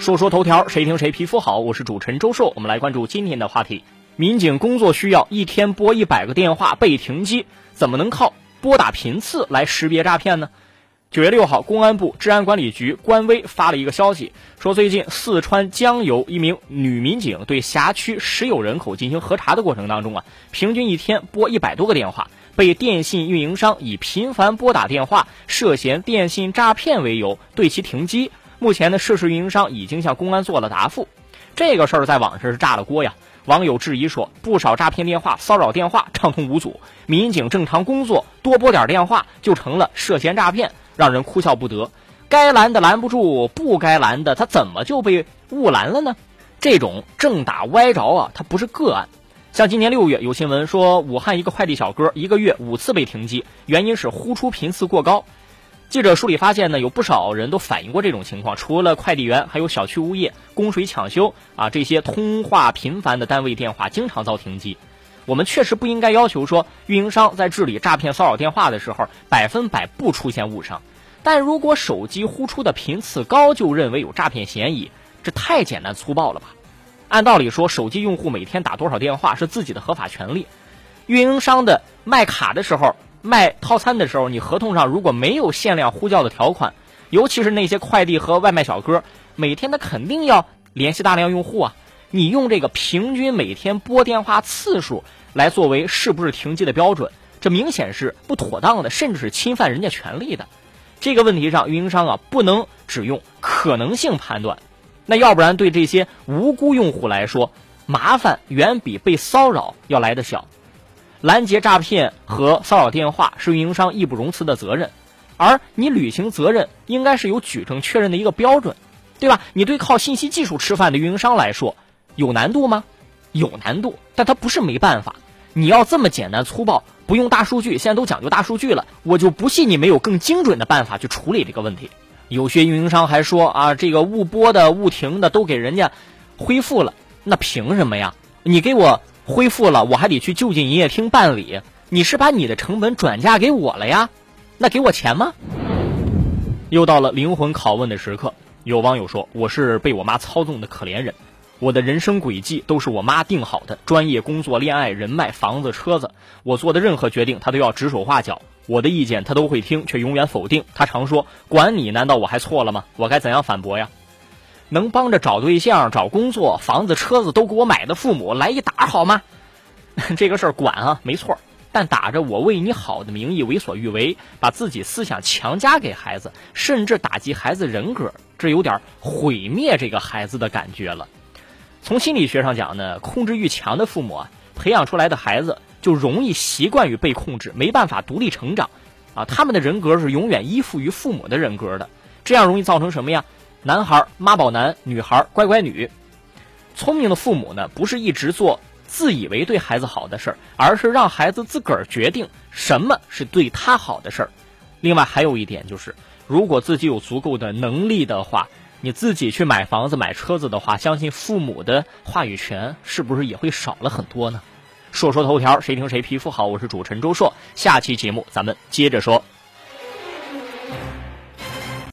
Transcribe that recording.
说说头条，谁听谁皮肤好。我是主持人周硕，我们来关注今天的话题。民警工作需要一天拨一百个电话被停机，怎么能靠拨打频次来识别诈骗呢？九月六号，公安部治安管理局官微发了一个消息，说最近四川江油一名女民警对辖区实有人口进行核查的过程当中啊，平均一天拨一百多个电话，被电信运营商以频繁拨打电话涉嫌电信诈骗为由对其停机。目前呢，涉事运营商已经向公安做了答复。这个事儿在网上是炸了锅呀！网友质疑说，不少诈骗电话、骚扰电话畅通无阻，民警正常工作多拨点电话就成了涉嫌诈骗，让人哭笑不得。该拦的拦不住，不该拦的他怎么就被误拦了呢？这种正打歪着啊，它不是个案。像今年六月有新闻说，武汉一个快递小哥一个月五次被停机，原因是呼出频次过高。记者梳理发现呢，有不少人都反映过这种情况。除了快递员，还有小区物业、供水抢修啊，这些通话频繁的单位电话经常遭停机。我们确实不应该要求说，运营商在治理诈骗骚扰电话的时候百分百不出现误伤。但如果手机呼出的频次高就认为有诈骗嫌疑，这太简单粗暴了吧？按道理说，手机用户每天打多少电话是自己的合法权利。运营商的卖卡的时候。卖套餐的时候，你合同上如果没有限量呼叫的条款，尤其是那些快递和外卖小哥，每天他肯定要联系大量用户啊。你用这个平均每天拨电话次数来作为是不是停机的标准，这明显是不妥当的，甚至是侵犯人家权利的。这个问题上，运营商啊不能只用可能性判断，那要不然对这些无辜用户来说，麻烦远比被骚扰要来的小。拦截诈骗和骚扰电话是运营商义不容辞的责任，而你履行责任应该是有举证确认的一个标准，对吧？你对靠信息技术吃饭的运营商来说有难度吗？有难度，但它不是没办法。你要这么简单粗暴，不用大数据，现在都讲究大数据了，我就不信你没有更精准的办法去处理这个问题。有些运营商还说啊，这个误拨的、误停的都给人家恢复了，那凭什么呀？你给我。恢复了，我还得去就近营业厅办理。你是把你的成本转嫁给我了呀？那给我钱吗？又到了灵魂拷问的时刻。有网友说：“我是被我妈操纵的可怜人，我的人生轨迹都是我妈定好的，专业、工作、恋爱、人脉、房子、车子，我做的任何决定，她都要指手画脚。我的意见她都会听，却永远否定。她常说：‘管你，难道我还错了吗？’我该怎样反驳呀？”能帮着找对象、找工作、房子、车子都给我买的父母来一打好吗？这个事儿管啊，没错。但打着我为你好的名义为所欲为，把自己思想强加给孩子，甚至打击孩子人格，这有点毁灭这个孩子的感觉了。从心理学上讲呢，控制欲强的父母啊，培养出来的孩子就容易习惯于被控制，没办法独立成长啊。他们的人格是永远依附于父母的人格的，这样容易造成什么呀？男孩妈宝男，女孩乖乖女。聪明的父母呢，不是一直做自以为对孩子好的事儿，而是让孩子自个儿决定什么是对他好的事儿。另外还有一点就是，如果自己有足够的能力的话，你自己去买房子、买车子的话，相信父母的话语权是不是也会少了很多呢？说说头条，谁听谁皮肤好？我是主持人周硕，下期节目咱们接着说。